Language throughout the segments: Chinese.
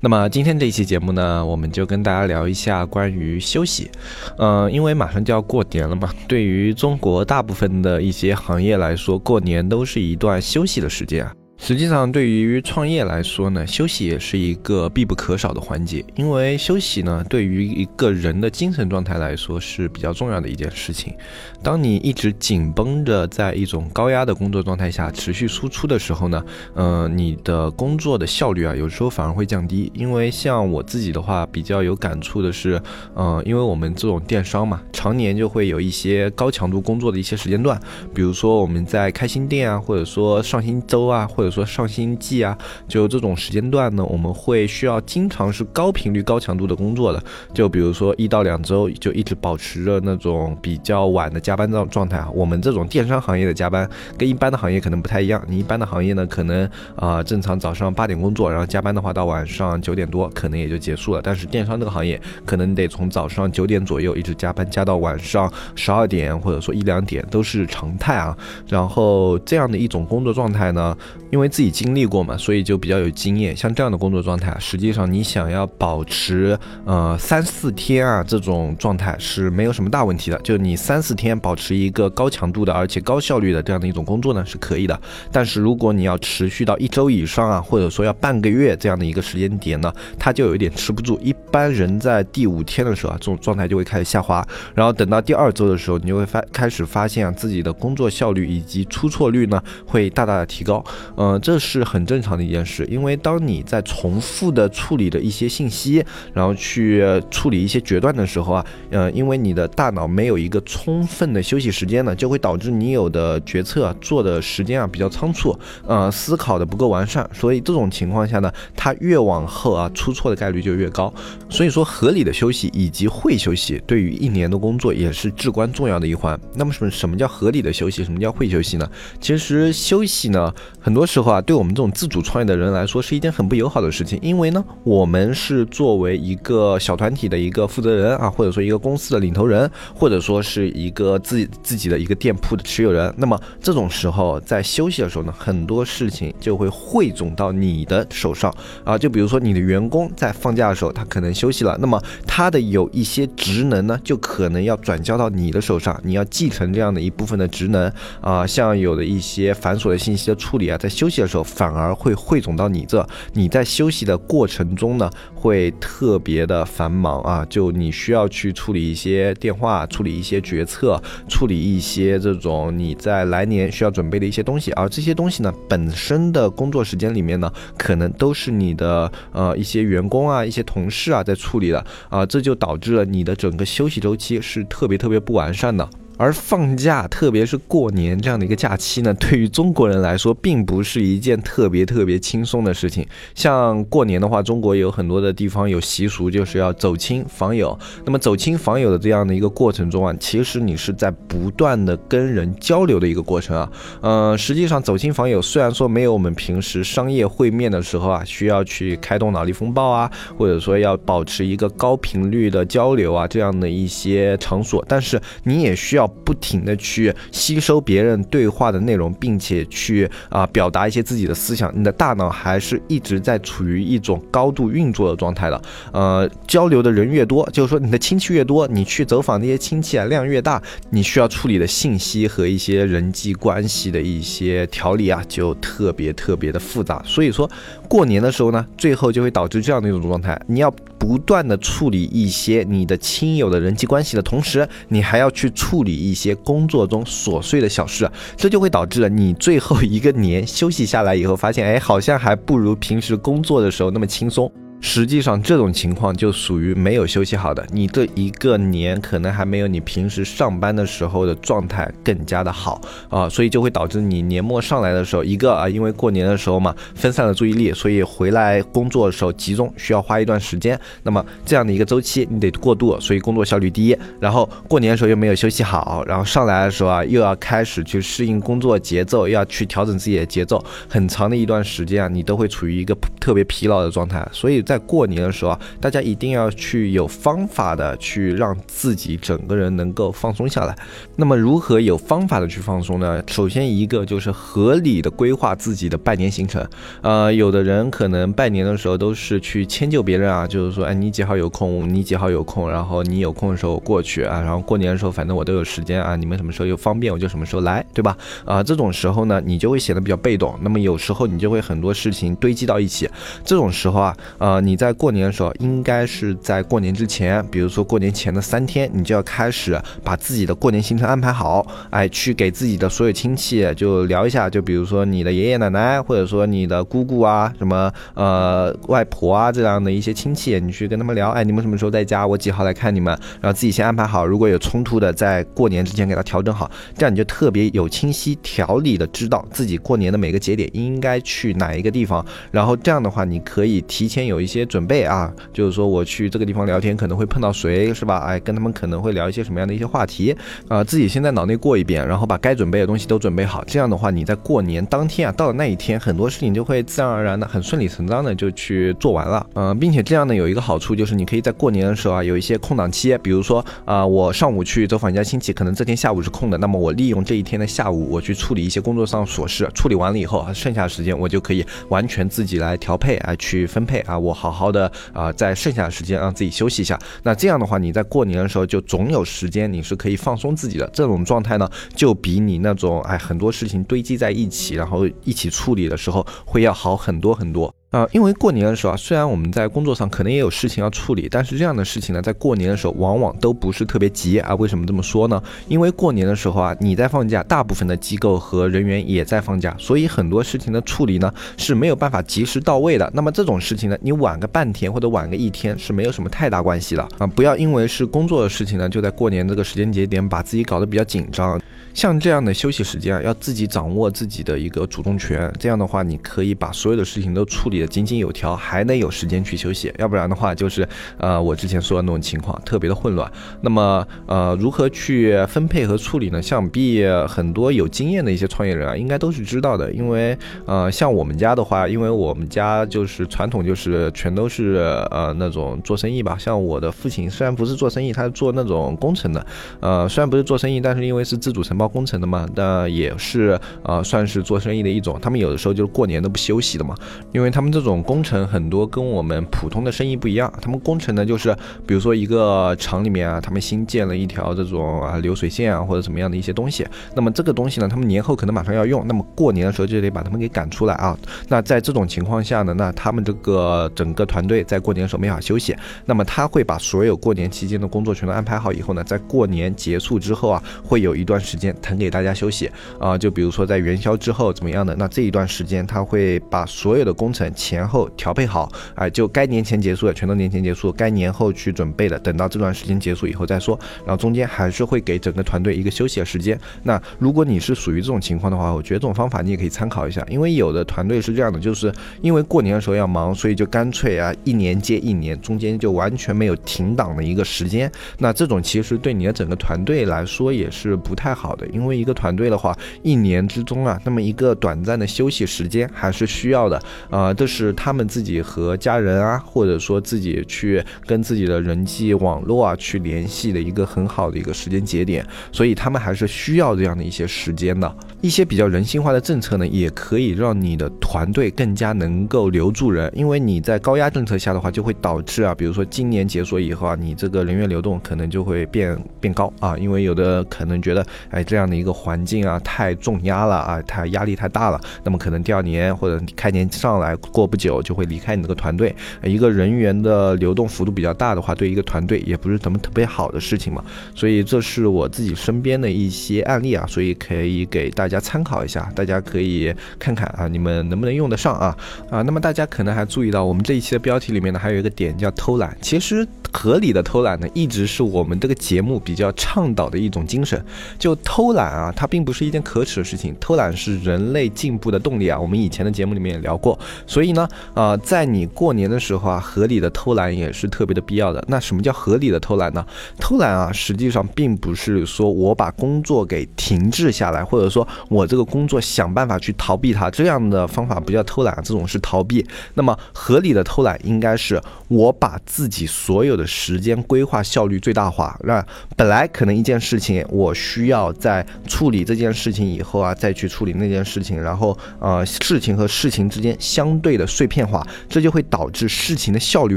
那么今天这一期节目呢，我们就跟大家聊一下关于休息。嗯，因为马上就要过年了嘛，对于中国大部分的一些行业来说，过年都是一段休息的时间啊。实际上，对于创业来说呢，休息也是一个必不可少的环节。因为休息呢，对于一个人的精神状态来说是比较重要的一件事情。当你一直紧绷着在一种高压的工作状态下持续输出的时候呢，嗯，你的工作的效率啊，有时候反而会降低。因为像我自己的话，比较有感触的是，嗯，因为我们这种电商嘛，常年就会有一些高强度工作的一些时间段，比如说我们在开新店啊，或者说上新周啊，或者比如说上新季啊，就这种时间段呢，我们会需要经常是高频率、高强度的工作的。就比如说一到两周就一直保持着那种比较晚的加班状状态啊。我们这种电商行业的加班跟一般的行业可能不太一样。你一般的行业呢，可能啊正常早上八点工作，然后加班的话到晚上九点多可能也就结束了。但是电商这个行业可能得从早上九点左右一直加班加到晚上十二点或者说一两点都是常态啊。然后这样的一种工作状态呢，因为因为自己经历过嘛，所以就比较有经验。像这样的工作状态，实际上你想要保持呃三四天啊这种状态是没有什么大问题的。就你三四天保持一个高强度的而且高效率的这样的一种工作呢是可以的。但是如果你要持续到一周以上啊，或者说要半个月这样的一个时间点呢，它就有一点吃不住。一般人在第五天的时候啊，这种状态就会开始下滑。然后等到第二周的时候，你就会发开始发现啊自己的工作效率以及出错率呢会大大的提高。嗯，这是很正常的一件事，因为当你在重复的处理的一些信息，然后去处理一些决断的时候啊，呃，因为你的大脑没有一个充分的休息时间呢，就会导致你有的决策做的时间啊比较仓促，呃，思考的不够完善，所以这种情况下呢，它越往后啊出错的概率就越高。所以说，合理的休息以及会休息，对于一年的工作也是至关重要的一环。那么什么什么叫合理的休息？什么叫会休息呢？其实休息呢，很多时候啊，对我们这种自主创业的人来说是一件很不友好的事情，因为呢，我们是作为一个小团体的一个负责人啊，或者说一个公司的领头人，或者说是一个自自己的一个店铺的持有人。那么这种时候在休息的时候呢，很多事情就会汇总到你的手上啊。就比如说你的员工在放假的时候，他可能休息了，那么他的有一些职能呢，就可能要转交到你的手上，你要继承这样的一部分的职能啊。像有的一些繁琐的信息的处理啊，在休休息的时候反而会汇总到你这，你在休息的过程中呢，会特别的繁忙啊，就你需要去处理一些电话，处理一些决策，处理一些这种你在来年需要准备的一些东西，而这些东西呢，本身的工作时间里面呢，可能都是你的呃一些员工啊，一些同事啊在处理的啊，这就导致了你的整个休息周期是特别特别不完善的。而放假，特别是过年这样的一个假期呢，对于中国人来说，并不是一件特别特别轻松的事情。像过年的话，中国有很多的地方有习俗，就是要走亲访友。那么走亲访友的这样的一个过程中啊，其实你是在不断的跟人交流的一个过程啊。嗯，实际上走亲访友虽然说没有我们平时商业会面的时候啊，需要去开动脑力风暴啊，或者说要保持一个高频率的交流啊这样的一些场所，但是你也需要。不停的去吸收别人对话的内容，并且去啊表达一些自己的思想，你的大脑还是一直在处于一种高度运作的状态的。呃，交流的人越多，就是说你的亲戚越多，你去走访那些亲戚啊量越大，你需要处理的信息和一些人际关系的一些条理啊就特别特别的复杂。所以说过年的时候呢，最后就会导致这样的一种状态，你要不断的处理一些你的亲友的人际关系的同时，你还要去处理。一些工作中琐碎的小事，这就会导致了你最后一个年休息下来以后，发现哎，好像还不如平时工作的时候那么轻松。实际上，这种情况就属于没有休息好的。你这一个年可能还没有你平时上班的时候的状态更加的好啊，所以就会导致你年末上来的时候，一个啊，因为过年的时候嘛，分散了注意力，所以回来工作的时候集中需要花一段时间。那么这样的一个周期，你得过渡，所以工作效率低。然后过年的时候又没有休息好，然后上来的时候啊，又要开始去适应工作节奏，又要去调整自己的节奏，很长的一段时间啊，你都会处于一个特别疲劳的状态，所以。在过年的时候啊，大家一定要去有方法的去让自己整个人能够放松下来。那么如何有方法的去放松呢？首先一个就是合理的规划自己的拜年行程。呃，有的人可能拜年的时候都是去迁就别人啊，就是说，哎，你几号有空，你几号有空，然后你有空的时候我过去啊，然后过年的时候反正我都有时间啊，你们什么时候又方便我就什么时候来，对吧？啊，这种时候呢，你就会显得比较被动。那么有时候你就会很多事情堆积到一起，这种时候啊，呃。你在过年的时候，应该是在过年之前，比如说过年前的三天，你就要开始把自己的过年行程安排好，哎，去给自己的所有亲戚就聊一下，就比如说你的爷爷奶奶，或者说你的姑姑啊，什么呃外婆啊这样的一些亲戚，你去跟他们聊，哎，你们什么时候在家？我几号来看你们？然后自己先安排好，如果有冲突的，在过年之前给他调整好，这样你就特别有清晰条理的知道自己过年的每个节点应该去哪一个地方，然后这样的话，你可以提前有一。一些准备啊，就是说我去这个地方聊天可能会碰到谁，是吧？哎，跟他们可能会聊一些什么样的一些话题啊？自己先在脑内过一遍，然后把该准备的东西都准备好。这样的话，你在过年当天啊，到了那一天，很多事情就会自然而然的、很顺理成章的就去做完了。嗯，并且这样呢，有一个好处就是你可以在过年的时候啊，有一些空档期，比如说啊，我上午去走访一家亲戚，可能这天下午是空的，那么我利用这一天的下午，我去处理一些工作上琐事，处理完了以后，剩下的时间我就可以完全自己来调配啊，去分配啊，我。好好的啊，在剩下的时间让自己休息一下。那这样的话，你在过年的时候就总有时间，你是可以放松自己的。这种状态呢，就比你那种哎很多事情堆积在一起，然后一起处理的时候会要好很多很多。啊，因为过年的时候啊，虽然我们在工作上可能也有事情要处理，但是这样的事情呢，在过年的时候往往都不是特别急啊。为什么这么说呢？因为过年的时候啊，你在放假，大部分的机构和人员也在放假，所以很多事情的处理呢是没有办法及时到位的。那么这种事情呢，你晚个半天或者晚个一天是没有什么太大关系的啊。不要因为是工作的事情呢，就在过年这个时间节点把自己搞得比较紧张。像这样的休息时间啊，要自己掌握自己的一个主动权。这样的话，你可以把所有的事情都处理也井井有条，还能有时间去休息。要不然的话，就是呃，我之前说的那种情况，特别的混乱。那么呃，如何去分配和处理呢？想必很多有经验的一些创业人啊，应该都是知道的。因为呃，像我们家的话，因为我们家就是传统就是全都是呃那种做生意吧。像我的父亲虽然不是做生意，他是做那种工程的。呃，虽然不是做生意，但是因为是自主承包。工程的嘛，那也是呃，算是做生意的一种。他们有的时候就是过年都不休息的嘛，因为他们这种工程很多跟我们普通的生意不一样。他们工程呢，就是比如说一个厂里面啊，他们新建了一条这种啊流水线啊或者什么样的一些东西，那么这个东西呢，他们年后可能马上要用，那么过年的时候就得把他们给赶出来啊。那在这种情况下呢，那他们这个整个团队在过年的时候没法休息，那么他会把所有过年期间的工作全都安排好以后呢，在过年结束之后啊，会有一段时间。腾给大家休息啊，就比如说在元宵之后怎么样的，那这一段时间他会把所有的工程前后调配好，哎，就该年前结束的全都年前结束，该年后去准备的，等到这段时间结束以后再说。然后中间还是会给整个团队一个休息的时间。那如果你是属于这种情况的话，我觉得这种方法你也可以参考一下，因为有的团队是这样的，就是因为过年的时候要忙，所以就干脆啊一年接一年，中间就完全没有停档的一个时间。那这种其实对你的整个团队来说也是不太好的。因为一个团队的话，一年之中啊，那么一个短暂的休息时间还是需要的，啊，这是他们自己和家人啊，或者说自己去跟自己的人际网络啊去联系的一个很好的一个时间节点，所以他们还是需要这样的一些时间的。一些比较人性化的政策呢，也可以让你的团队更加能够留住人，因为你在高压政策下的话，就会导致啊，比如说今年结束以后啊，你这个人员流动可能就会变变高啊，因为有的可能觉得，哎，这样的一个环境啊太重压了啊，太压力太大了，那么可能第二年或者开年上来过不久就会离开你这个团队。一个人员的流动幅度比较大的话，对一个团队也不是什么特别好的事情嘛。所以这是我自己身边的一些案例啊，所以可以给大家参考一下，大家可以看看啊，你们能不能用得上啊啊。那么大家可能还注意到，我们这一期的标题里面呢，还有一个点叫偷懒。其实合理的偷懒呢，一直是我们这个节目比较倡导的一种精神。就偷懒啊，它并不是一件可耻的事情，偷懒是人类进步的动力啊。我们以前的节目里面也聊过，所以以呢，呃，在你过年的时候啊，合理的偷懒也是特别的必要的。那什么叫合理的偷懒呢？偷懒啊，实际上并不是说我把工作给停滞下来，或者说我这个工作想办法去逃避它，这样的方法不叫偷懒，这种是逃避。那么合理的偷懒应该是我把自己所有的时间规划效率最大化。那本来可能一件事情我需要在处理这件事情以后啊，再去处理那件事情，然后呃事情和事情之间相对的碎片化，这就会导致事情的效率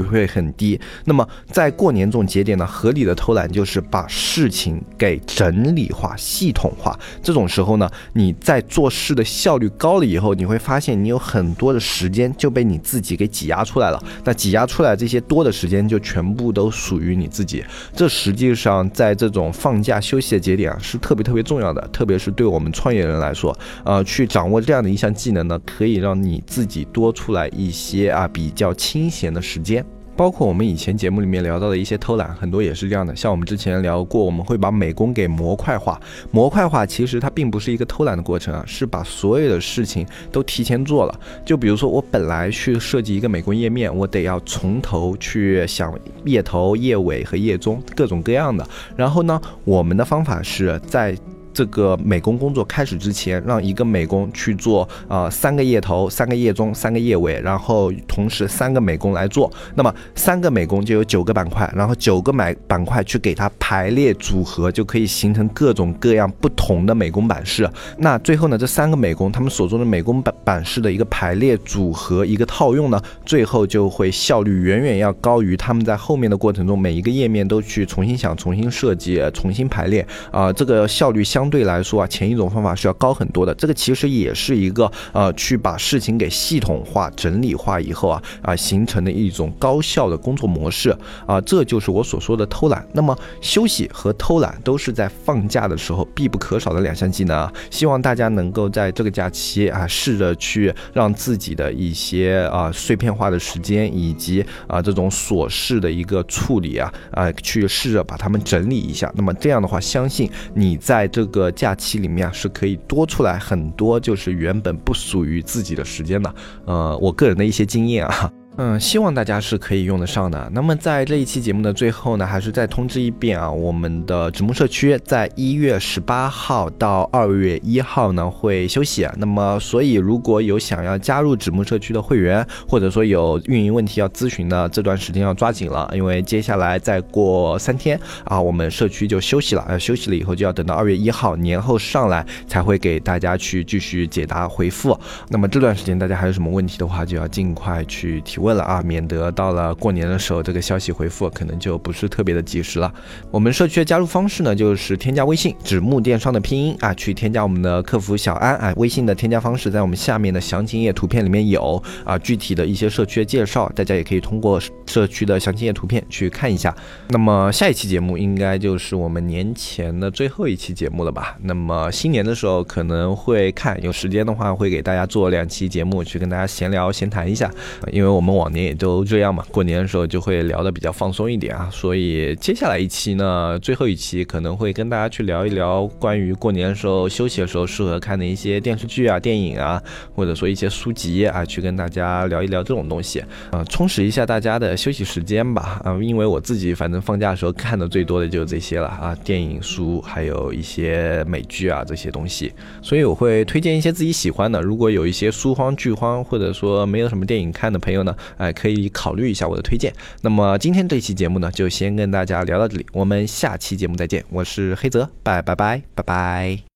会很低。那么在过年这种节点呢，合理的偷懒就是把事情给整理化、系统化。这种时候呢，你在做事的效率高了以后，你会发现你有很多的时间就被你自己给挤压出来了。那挤压出来这些多的时间就全部都属于你自己。这实际上在这种放假休息的节点啊，是特别特别重要的。特别是对我们创业人来说，呃，去掌握这样的一项技能呢，可以让你自己多出来一些啊比较清闲的时间。包括我们以前节目里面聊到的一些偷懒，很多也是这样的。像我们之前聊过，我们会把美工给模块化。模块化其实它并不是一个偷懒的过程啊，是把所有的事情都提前做了。就比如说，我本来去设计一个美工页面，我得要从头去想页头、页尾和页中各种各样的。然后呢，我们的方法是在。这个美工工作开始之前，让一个美工去做啊三个页头、三个页中、三个页尾，然后同时三个美工来做。那么三个美工就有九个板块，然后九个买板块去给它排列组合，就可以形成各种各样不同的美工版式。那最后呢，这三个美工他们所做的美工版版式的一个排列组合、一个套用呢，最后就会效率远远要高于他们在后面的过程中每一个页面都去重新想、重新设计、重新排列啊，这个效率相。相对来说啊，前一种方法是要高很多的。这个其实也是一个呃，去把事情给系统化、整理化以后啊啊形成的一种高效的工作模式啊，这就是我所说的偷懒。那么休息和偷懒都是在放假的时候必不可少的两项技能啊。希望大家能够在这个假期啊，试着去让自己的一些啊碎片化的时间以及啊这种琐事的一个处理啊啊，去试着把它们整理一下。那么这样的话，相信你在这。个假期里面啊，是可以多出来很多，就是原本不属于自己的时间的。呃，我个人的一些经验啊。嗯，希望大家是可以用得上的。那么在这一期节目的最后呢，还是再通知一遍啊，我们的纸木社区在一月十八号到二月一号呢会休息。那么所以如果有想要加入纸木社区的会员，或者说有运营问题要咨询的，这段时间要抓紧了，因为接下来再过三天啊，我们社区就休息了。呃，休息了以后就要等到二月一号年后上来才会给大家去继续解答回复。那么这段时间大家还有什么问题的话，就要尽快去提。问了啊，免得到了过年的时候，这个消息回复可能就不是特别的及时了。我们社区的加入方式呢，就是添加微信“纸木电商”的拼音啊，去添加我们的客服小安啊。微信的添加方式在我们下面的详情页图片里面有啊，具体的一些社区的介绍，大家也可以通过社区的详情页图片去看一下。那么下一期节目应该就是我们年前的最后一期节目了吧？那么新年的时候可能会看有时间的话，会给大家做两期节目，去跟大家闲聊闲谈一下，因为我们。往年也都这样嘛，过年的时候就会聊得比较放松一点啊，所以接下来一期呢，最后一期可能会跟大家去聊一聊关于过年的时候休息的时候适合看的一些电视剧啊、电影啊，或者说一些书籍啊，去跟大家聊一聊这种东西啊，充实一下大家的休息时间吧啊，因为我自己反正放假的时候看的最多的就是这些了啊，电影、书，还有一些美剧啊这些东西，所以我会推荐一些自己喜欢的。如果有一些书荒、剧荒，或者说没有什么电影看的朋友呢？哎，可以考虑一下我的推荐。那么今天这期节目呢，就先跟大家聊到这里，我们下期节目再见。我是黑泽，拜拜拜拜拜。